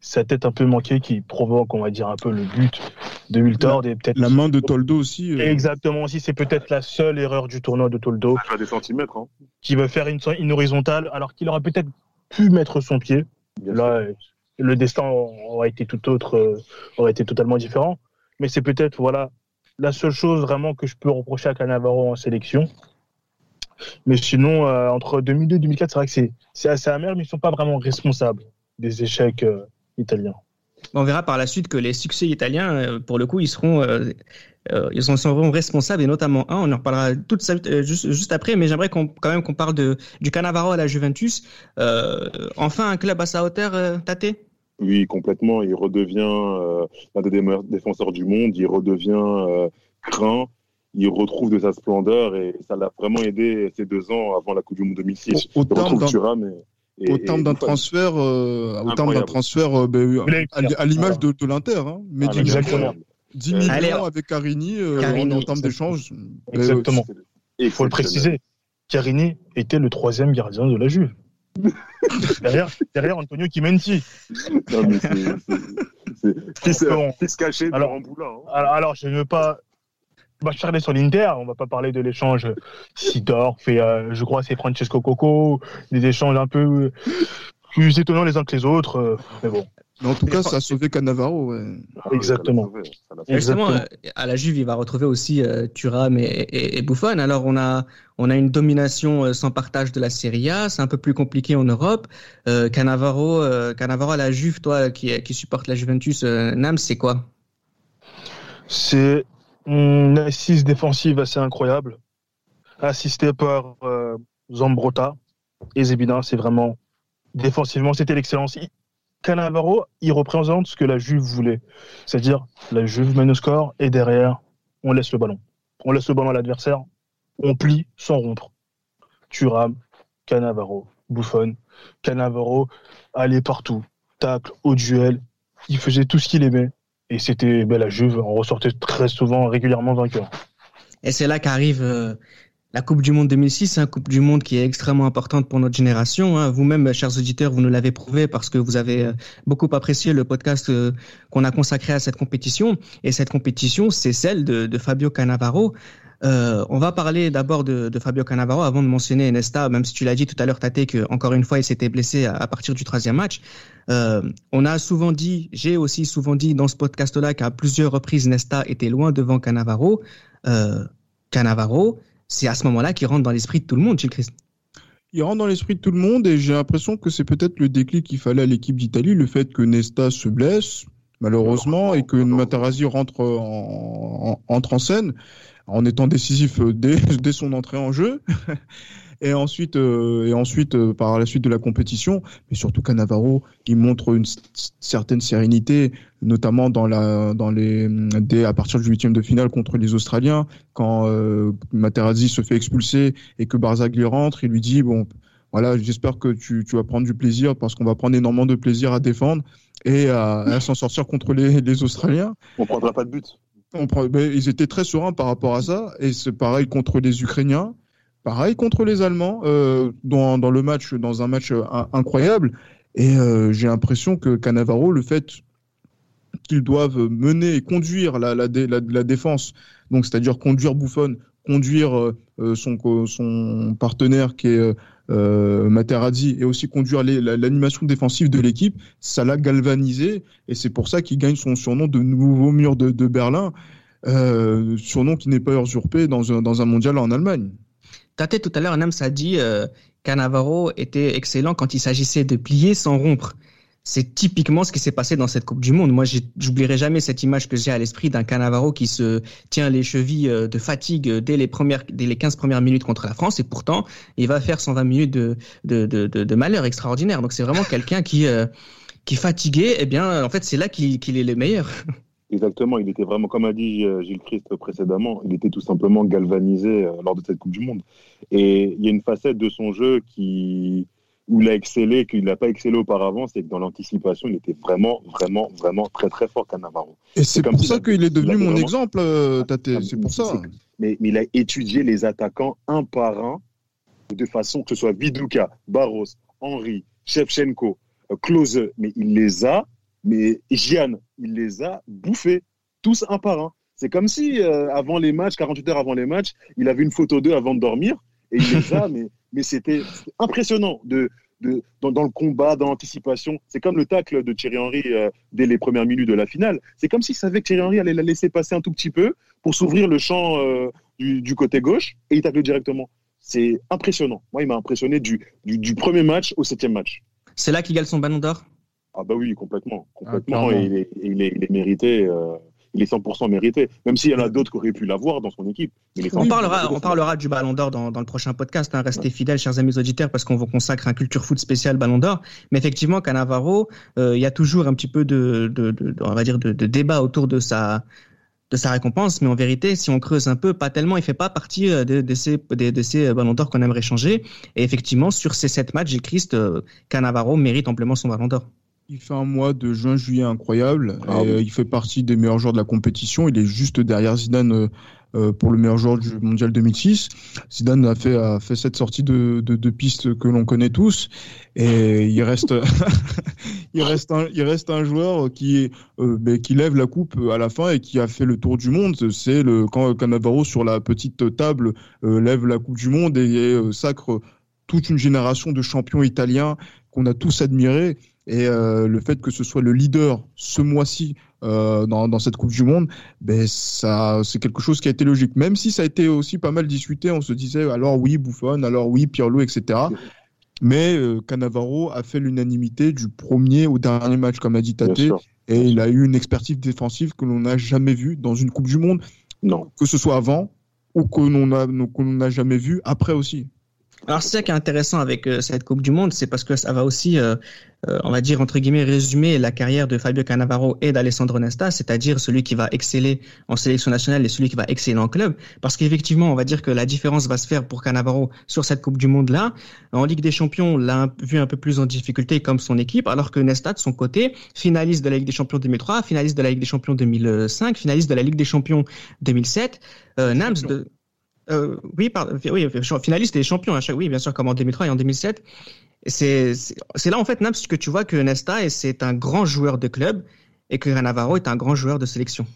Sa tête un peu manquée qui provoque, on va dire, un peu le but de Wilter. et peut-être La main de Toldo aussi. euh, Exactement aussi, c'est peut-être la seule erreur du tournoi de Toldo fait des centimètres. Hein. qui veut faire une, une horizontale alors qu'il aurait peut-être pu mettre son pied. Bien Là, le destin aurait été tout autre, euh, aurait été totalement différent. Mais c'est peut-être voilà la seule chose vraiment que je peux reprocher à Cannavaro en sélection. Mais sinon, euh, entre 2002 et 2004, c'est vrai que c'est, assez amer, mais ils sont pas vraiment responsables des échecs euh, italiens. On verra par la suite que les succès italiens, euh, pour le coup, ils seront, ils seront responsables et notamment un. On en reparlera tout juste, après, mais j'aimerais quand même qu'on parle de du Cannavaro à la Juventus. Enfin, un club à sa hauteur, Tate? Oui, complètement. Il redevient euh, l'un des meilleurs défenseurs du monde. Il redevient euh, craint. Il retrouve de sa splendeur et ça l'a vraiment aidé ces deux ans avant la Coupe du Monde 2006. Au- au terme d'un- Thuram et, et- au et terme d'un Buffon. transfert, euh, au terme d'un transfert, euh, ben, à, l'image de, de l'Inter, hein, mais Ah, Exactement. millions, 10 millions Allez, avec Carini, euh, en, termes d'échange. Exactement. Ben, il faut le préciser. Carini était le troisième gardien de la Juve. derrière, derrière Antonio Chimenti. Non, mais c'est se cacher alors, hein. alors, alors, je ne veux pas m'acharner sur l'Inter. On va pas parler de l'échange Sidorf et euh, je crois c'est Francesco Coco, des échanges un peu plus étonnants les uns que les autres. Euh, mais bon. Mais en tout cas, ça a sauvé Cannavaro. Ouais. Ah Exactement. Exactement. Euh, à la Juve, il va retrouver aussi euh, Thuram et, et, Buffon. Alors, on a, on a une domination euh, sans partage de la Serie A. C'est un peu plus compliqué en Europe. Euh, Cannavaro, euh, Cannavaro à la Juve, toi qui, qui supporte la Juventus, Nam, c'est quoi? C'est une assise défensive assez incroyable, assisté par Zambrotta et Zebina. C'est vraiment défensivement, c'était l'excellence. Cannavaro, il représente ce que la Juve voulait. C'est-à-dire, la Juve mène au score et derrière, on laisse le ballon. On laisse le ballon à l'adversaire, on plie sans rompre. Thuram, Cannavaro, Buffon. Cannavaro allait partout, tacle, au duel. Il faisait tout ce qu'il aimait. Et c'était ben, la Juve, on ressortait très souvent, régulièrement vainqueur. Et c'est là qu'arrive euh, la Coupe du Monde 2006, c'est une Coupe du Monde qui est extrêmement importante pour notre génération. Hein. Vous-même, chers auditeurs, vous nous l'avez prouvé parce que vous avez euh, beaucoup apprécié le podcast euh, qu'on a consacré à cette compétition. Et cette compétition, c'est celle de, Fabio Cannavaro. Euh, on va parler d'abord de, Fabio Cannavaro avant de mentionner Nesta, même si tu l'as dit tout à l'heure, Tate, que encore une fois, il s'était blessé à, partir du troisième match. on a souvent dit, j'ai aussi souvent dit dans ce podcast-là qu'à plusieurs reprises, Nesta était loin devant Cannavaro. Cannavaro, c'est à ce moment-là qu'il rentre dans l'esprit de tout le monde, Gilles Christ. Il rentre dans l'esprit de tout le monde et j'ai l'impression que c'est peut-être le déclic qu'il fallait à l'équipe d'Italie, le fait que Nesta se blesse, malheureusement, et que Matarazzi rentre en, entre en scène en étant décisif dès, dès son entrée en jeu. et ensuite, euh, et ensuite euh, par la suite de la compétition, mais surtout Cannavaro, il montre une certaine sérénité, notamment dans la, dans les, dès, à partir du huitième de finale contre les Australiens, quand euh, Materazzi se fait expulser et que Barzagli rentre, il lui dit bon, voilà, j'espère que tu, tu vas prendre du plaisir parce qu'on va prendre énormément de plaisir à défendre et à, à s'en sortir contre les, les Australiens. On prendra pas de but. On, ils étaient très sereins par rapport à ça et c'est pareil contre les Ukrainiens. Pareil contre les Allemands, euh, dans, dans, le match, dans un match euh, incroyable. Et euh, j'ai l'impression que Cannavaro, le fait qu'ils doivent mener et conduire la, la, la, défense, donc c'est-à-dire conduire Buffon, conduire son, son partenaire qui est euh, Materazzi et aussi conduire l'animation défensive de l'équipe, ça l'a galvanisé et c'est pour ça qu'il gagne son surnom de nouveau mur de, Berlin, surnom qui n'est pas usurpé dans un, dans un mondial en Allemagne. Tate, tout à l'heure, Nams a dit euh, Cannavaro était excellent quand il s'agissait de plier sans rompre. C'est typiquement ce qui s'est passé dans cette Coupe du Monde. Moi, j'oublierai jamais cette image que j'ai à l'esprit d'un Cannavaro qui se tient les chevilles euh, de fatigue dès les premières, dès les 15 premières minutes contre la France, et pourtant, il va faire 120 minutes de, de, de, de malheur extraordinaire. Donc, c'est vraiment quelqu'un qui, euh, qui fatigué, eh bien, en fait, c'est là qu'il est le meilleur. Exactement, il était vraiment, comme a dit euh, Gilles Christ précédemment, il était tout simplement galvanisé euh, lors de cette Coupe du Monde. Et il y a une facette de son jeu qui, où il a excellé, qu'il n'a pas excellé auparavant, c'est que dans l'anticipation, il était vraiment, vraiment, vraiment très, très fort, Cannavaro. Et c'est pour ça qu'il est devenu mon exemple, euh, Tate, c'est pour ça. Mais, mais, il a étudié les attaquants un par un, de façon que ce soit Viduka, Barros, Henry, Shevchenko, Klose, mais il les a mais Gian, il les a bouffés, tous un par un. C'est comme si, euh, avant les matchs, 48 heures avant les matchs, il avait une photo d'eux avant de dormir, et il les a, mais, mais c'était impressionnant de, de, dans, le combat, dans l'anticipation. C'est comme le tacle de Thierry Henry euh, dès les premières minutes de la finale. C'est comme s'il savait que Thierry Henry allait la laisser passer un tout petit peu pour s'ouvrir le champ euh, du, du, côté gauche, et il tacle directement. C'est impressionnant. Moi, il m'a impressionné du, du, du premier match au septième match. C'est là qu'il gagne son ballon d'or? Ah bah oui, complètement. Complètement. et il, est, il, est, mérité. Euh, il est 100% mérité. Même s'il y en a d'autres qui auraient pu l'avoir dans son équipe. on, parlera, on parlera du Ballon d'Or dans, dans, le prochain podcast. Hein. Restez fidèles, chers amis auditeurs, parce qu'on vous consacre un culture foot spécial Ballon d'Or. Mais effectivement, Canavaro, euh, il y a toujours un petit peu de, de, de on va dire, de, de, débat autour de sa de sa récompense, mais en vérité, si on creuse un peu, pas tellement, il fait pas partie euh, de, de ces, de, de ces ballons d'or qu'on aimerait changer. Et effectivement, sur ces sept matchs, Gilles Christ, Canavaro mérite amplement son ballon d'or. Il fait un mois de juin-juillet incroyable. Ah et, euh, il fait partie des meilleurs joueurs de la compétition. Il est juste derrière Zidane euh, euh, pour le meilleur joueur du mondial 2006. Zidane a fait, a fait cette sortie de, de, de piste que l'on connaît tous. Et il reste, il reste, un, il reste un joueur qui, euh, ben, qui lève la coupe à la fin et qui a fait le tour du monde. C'est le quand Cannavaro sur la petite table euh, lève la coupe du monde et, et sacre toute une génération de champions italiens qu'on a tous admirés. Et euh, le fait que ce soit le leader ce mois-ci euh, dans, dans, cette Coupe du Monde, ben ça, c'est quelque chose qui a été logique. Même si ça a été aussi pas mal discuté, on se disait alors oui Buffon, alors oui Pirlo, etc. Mais euh, Cannavaro a fait l'unanimité du premier au dernier match, comme a dit Tate, et il a eu une expertise défensive que l'on n'a jamais vue dans une Coupe du Monde. Non. Que ce soit avant ou que l'on n'a jamais vu après aussi. Alors c'est ça qui est intéressant avec euh, cette Coupe du Monde, c'est parce que ça va aussi, euh, euh, on va dire entre guillemets, résumer la carrière de Fabio Cannavaro et d'Alessandro Nesta, c'est-à-dire celui qui va exceller en sélection nationale et celui qui va exceller en club. Parce qu'effectivement, on va dire que la différence va se faire pour Cannavaro sur cette Coupe du Monde-là. En Ligue des Champions, on l'a vu un peu plus en difficulté comme son équipe, alors que Nesta, de son côté, finaliste de la Ligue des Champions 2003, finaliste de la Ligue des Champions 2005, finaliste de la Ligue des Champions 2007, euh, Nams de euh, oui, finaliste et champion à chaque, oui, bien sûr, comme en 2003 et en 2007. C'est là, en fait, Naps, que tu vois que Nesta, c'est un grand joueur de club et que Navarro est un grand joueur de sélection.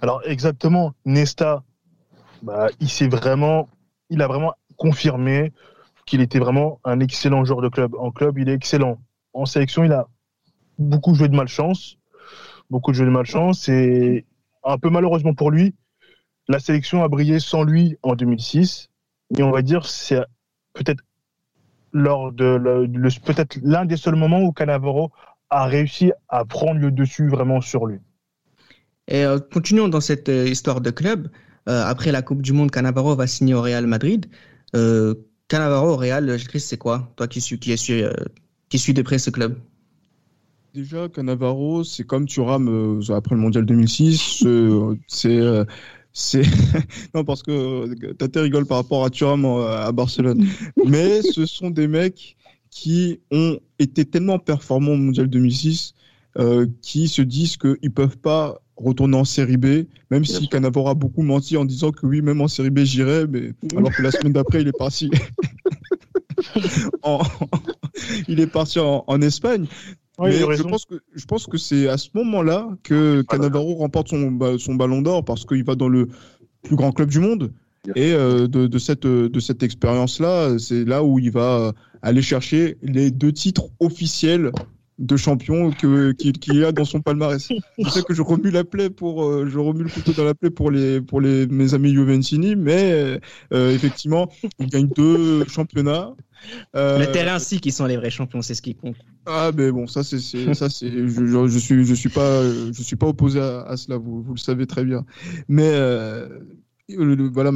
Alors, exactement, Nesta, bah, il s'est vraiment, il a vraiment confirmé qu'il était vraiment un excellent joueur de club. En club, il est excellent. En sélection, il a beaucoup joué de malchance, beaucoup de joué de malchance et un peu malheureusement pour lui, la sélection a brillé sans lui en 2006. Et on va dire c'est peut-être lors de peut-être l'un des seuls moments où Cannavaro a réussi à prendre le dessus vraiment sur lui. Et euh, continuons dans cette euh, histoire de club. Euh, après la Coupe du Monde, Cannavaro va signer au Real Madrid. Cannavaro au Real, Chris, c'est quoi? Toi qui suis qui, suis, qui suis de près ce club? Déjà, Cannavaro, c'est comme Thuram après le Mondial 2006. c'est c'est non parce que Tate rigole par rapport à Thuram à Barcelone, mais ce sont des mecs qui ont été tellement performants au Mondial 2006 euh, qui se disent qu'ils peuvent pas retourner en série B, même si Cannavaro a beaucoup menti en disant que oui, même en série B j'irai, mais alors que la semaine d'après il est parti. il est parti en Espagne je pense que je pense que c'est à ce moment-là que Cannavaro remporte son, son ballon d'or parce qu'il va dans le plus grand club du monde. Et euh, de, de, cette de cette expérience-là, c'est là où il va aller chercher les deux titres officiels de champion qu'il a dans son palmarès. Je sais que je remue la plaie pour euh, je remue le couteau dans la plaie pour les pour les mes amis Juventini, mais euh, effectivement, il gagne deux championnats. Euh, le terrain si qui sont les vrais champions, c'est ce qui compte. Ah mais bon, ça c'est ça c'est je, je, suis je suis pas je suis pas opposé à, à cela, vous, vous le savez très bien. Mais voilà,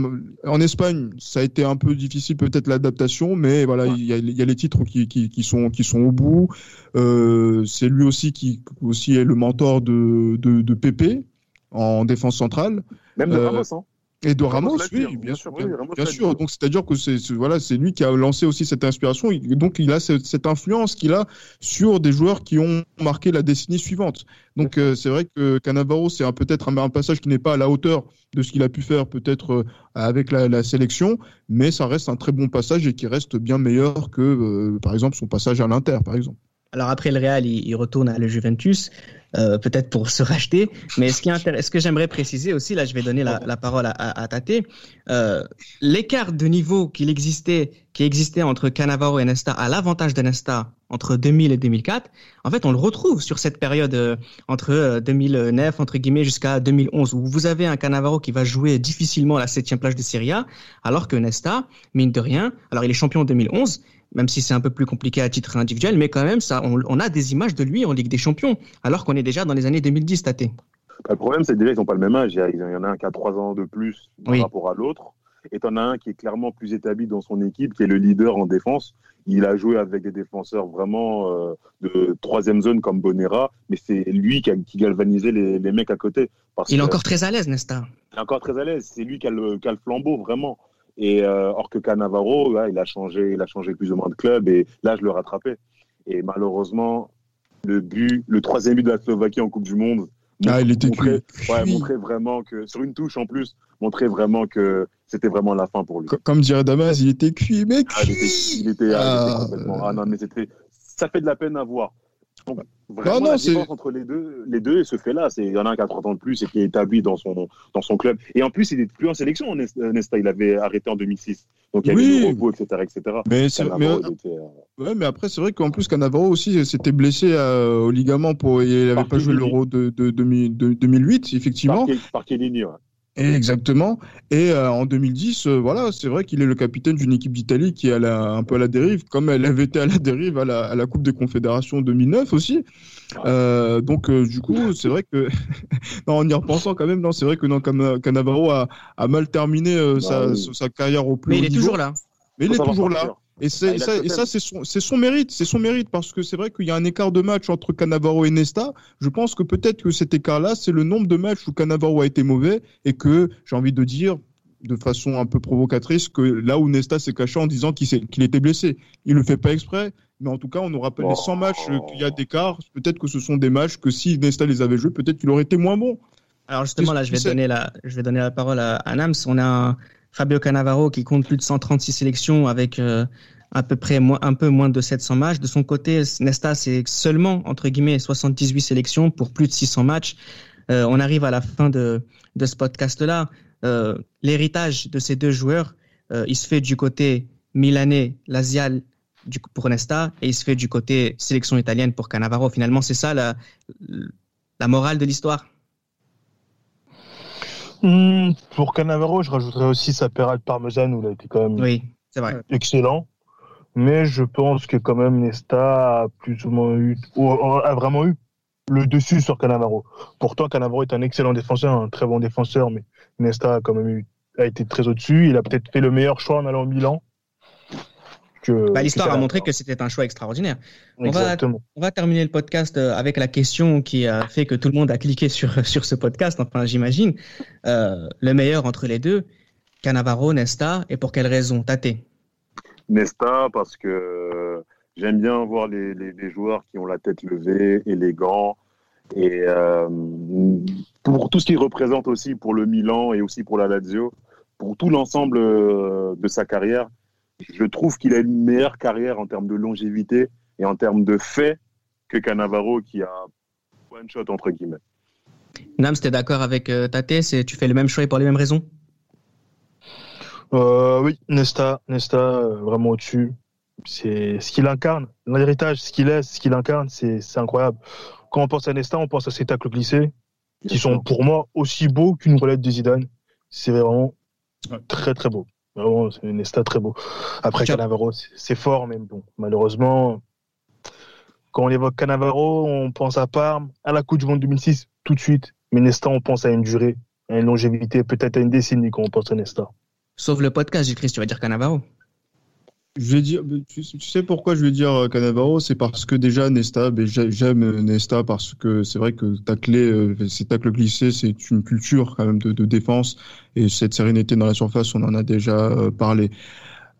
en Espagne, ça a été un peu difficile peut-être l'adaptation, mais voilà, il y, a, y, a, les titres qui, qui, qui, sont qui sont au bout. Euh, c'est lui aussi qui aussi est le mentor de de, de Pépé en défense centrale. Même de euh, Ramos, hein. Et de Ramos, oui, bien sûr, bien, sûr. Donc c'est-à-dire que c'est voilà, c'est lui qui a lancé aussi cette inspiration. Donc il a cette, influence qu'il a sur des joueurs qui ont marqué la décennie suivante. Donc euh, c'est vrai que Cannavaro, c'est peut-être un, passage qui n'est pas à la hauteur de ce qu'il a pu faire peut-être euh, avec la, sélection, mais ça reste un très bon passage et qui reste bien meilleur que euh, par exemple son passage à l'Inter, par exemple. Alors après le Real, il, retourne à le Juventus, euh, peut-être pour se racheter. Mais ce qui intéresse, ce que j'aimerais préciser aussi, là, je vais donner la, parole à, à, Tate. Euh, l'écart de niveau qu'il existait, qui existait entre Cannavaro et Nesta, à l'avantage de Nesta entre 2000 et 2004, en fait, on le retrouve sur cette période euh, entre 2009 entre guillemets jusqu'à 2011, où vous avez un Cannavaro qui va jouer difficilement la septième plage de Serie A, alors que Nesta, mine de rien, alors il est champion en 2011 même si c'est un peu plus compliqué à titre individuel, mais quand même, ça, on, a des images de lui en Ligue des Champions, alors qu'on est déjà dans les années 2010, Tate. Bah, le problème, c'est déjà, ils n'ont pas le même âge. Il y en a un qui a trois ans de plus par rapport à l'autre. Et en as un qui est clairement plus établi dans son équipe, qui est le leader en défense. Il a joué avec des défenseurs vraiment euh, de troisième zone comme Bonera, mais c'est lui qui a qui galvanisé les, mecs à côté. il est encore très à l'aise, Nesta. Il est encore très à l'aise. C'est lui qui a, le, qui a le flambeau, vraiment. Et euh, or que Cannavaro, là, il a changé, il a changé plus ou moins de club et là, je le rattrapais. Et malheureusement, le but, le troisième but de la Slovaquie en Coupe du Monde Ah, il était montrer, cuit. ouais, montrer vraiment que, sur une touche en plus, montrer vraiment que c'était vraiment la fin pour lui. Co- Comme dirait Damas, il était cuit, mais Ah, il était, cuit il était, ah, il était Ah, complètement. Ah non, mais c'était. Ça fait de la peine à voir. Donc, Non, vraiment, non, la c'est- différence entre les deux, les deux se fait là. C'est il y en a un qui a 30 ans de plus et qui est établi dans son dans son club. Et en plus, il n'est plus en sélection. Nesta, Nesta. il avait arrêté en 2006. Donc il y avait Oui. du repos, etc., etc. Mais, était, euh, ouais, mais après, c'est vrai qu'en plus, Cannavaro aussi s'était blessé euh, au ligament. Pour, il n'avait pas joué l'Euro de, de, 2000 de 2008, effectivement. par, par Chiellini, ouais. Et exactement. Et euh, en 2010, euh, voilà, c'est vrai qu'il est le capitaine d'une équipe d'Italie qui est à la- un peu à la dérive, comme elle avait été à la dérive à la, à la Coupe des Confédérations 2009 aussi. Euh, donc, euh, du coup, c'est vrai que, non, en y repensant quand même, non, c'est vrai que non, Cam- Cannavaro a, a mal terminé euh, Bah sa, oui. sa carrière au plus Mais haut il est niveau. toujours là. Mais il est toujours là. Partir. Et, ça, et c'est son, mérite, c'est son mérite parce que c'est vrai qu'il y a un écart de match entre Cannavaro et Nesta. Je pense que peut-être que cet écart-là, c'est le nombre de matchs où Cannavaro a été mauvais et que j'ai envie de dire de façon un peu provocatrice que là où Nesta s'est caché en disant qu'il, était blessé. Il le fait pas exprès, mais en tout cas, on nous rappelle les 100 matchs qu'il y a d'écart. Peut-être que ce sont des matchs que si Nesta les avait joués, peut-être qu'il aurait été moins bon. Alors justement, là, je vais donner la, je vais donner la parole à, à Nams. On a un Fabio Cannavaro qui compte plus de 136 sélections avec euh, à peu près un peu moins de 700 matchs. De son côté, Nesta, c'est seulement, entre guillemets, 78 sélections pour plus de 600 matchs. Euh, on arrive à la fin de, de ce podcast-là. Euh, L'héritage de ces deux joueurs, il se fait du côté milanais, Lazial du, pour Nesta, et il se fait du côté sélection italienne pour Cannavaro. Finalement, c'est ça la morale de l'histoire. Hmm, pour Cannavaro, je rajouterais aussi sa pérade parmesane où il a été quand même Oui, vrai. excellent. Mais je pense que quand même Nesta a plus ou moins eu, ou a vraiment eu le dessus sur Cannavaro. Pourtant, Cannavaro est un excellent défenseur, un très bon défenseur, mais Nesta a quand même eu, a été très au-dessus. Il a peut-être fait le meilleur choix en allant au Milan. Que, Bah, L'histoire a montré que c'était un choix extraordinaire. on va- Exactement. On va terminer le podcast euh, avec la question qui a fait que tout le monde a cliqué sur, sur ce podcast, enfin j'imagine. Euh, le meilleur entre les deux, Cannavaro, Nesta, et pour quelle raison Tate? Nesta, parce que j'aime bien voir les, les, les joueurs qui ont la tête levée, élégants, et euh, pour tout ce qu'il représente aussi pour le Milan et aussi pour la Lazio, pour tout l'ensemble de sa carrière, je trouve qu'il a une meilleure carrière en termes de longévité et en termes de faits que Cannavaro qui a one shot entre guillemets. Nams, t'es d'accord avec euh, Tate c'est, Tu fais le même choix et pour les mêmes raisons? Euh, oui, Nesta, Nesta, euh, vraiment au-dessus. C'est ce qu'il incarne, l'héritage, ce qu'il est, ce qu'il incarne, c'est c'est incroyable. Quand on pense à Nesta, on pense à ses tacles glissés, qui sont pour moi aussi beaux qu'une roulette de Zidane. C'est vraiment Ouais. très très beau. Vraiment, c'est Nesta très beau. Après Tiens. Cannavaro, c'est- fort, mais bon, malheureusement, quand on évoque Cannavaro, on pense à Parme, à la Coupe du Monde 2006, tout de suite. Mais Nesta, on pense à une durée, à une longévité, peut-être à une décennie quand on pense à Nesta. Sauf le podcast, Gilles-Christ, tu vas dire Cannavaro? Je vais dire, tu, sais pourquoi je vais dire euh, Cannavaro? C'est parce que déjà Nesta, ben, j'ai- j'aime euh, Nesta parce que c'est vrai que tacler, euh, ces tacles glissés, c'est une culture quand même de, défense et cette sérénité dans la surface, on en a déjà parlé.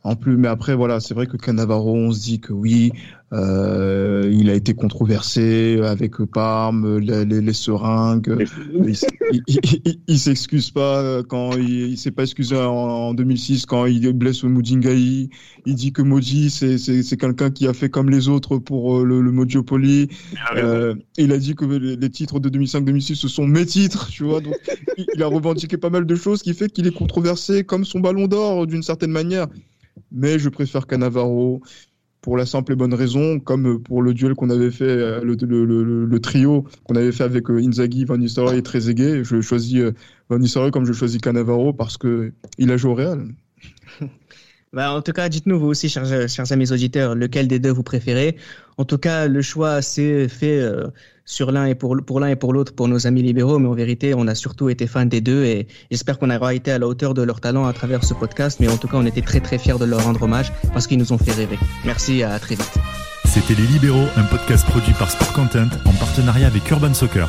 En plus, mais après voilà, c'est vrai que Cannavaro, on se dit que oui, euh, il a été controversé avec Parme, les, les, les seringues. Il, il- il- il- s'excuse pas euh, quand il, s'est pas excusé en, en 2006 quand il blesse Moudingaï. Il dit que Moji c'est quelqu'un qui a fait comme les autres pour euh, le, le. Euh, il a dit que les, les titres de 2005-2006 ce sont mes titres, tu vois. Donc il, il a revendiqué pas mal de choses qui fait qu'il est controversé comme son Ballon d'Or d'une certaine manière. Mais je préfère Cannavaro pour la simple et bonne raison, comme pour le duel qu'on avait fait, euh, le, trio qu'on avait fait avec euh, Inzaghi, Van Nistelrooy et Trezeguet. Je choisis euh, Van Nistelrooy comme je choisis Cannavaro parce que il a joué au Real. Bah, en tout cas, dites-nous vous aussi, chers, chers amis auditeurs, lequel des deux vous préférez. En tout cas, le choix s'est fait euh, sur l'un et pour, l'un et pour l'autre pour nos amis libéraux, mais en vérité, on a surtout été fans des deux et j'espère qu'on aura été à la hauteur de leur talent à travers ce podcast. Mais en tout cas, on était très très fiers de leur rendre hommage parce qu'ils nous ont fait rêver. Merci, à très vite. C'était Les Libéraux, un podcast produit par Sport Content en partenariat avec Urban Soccer.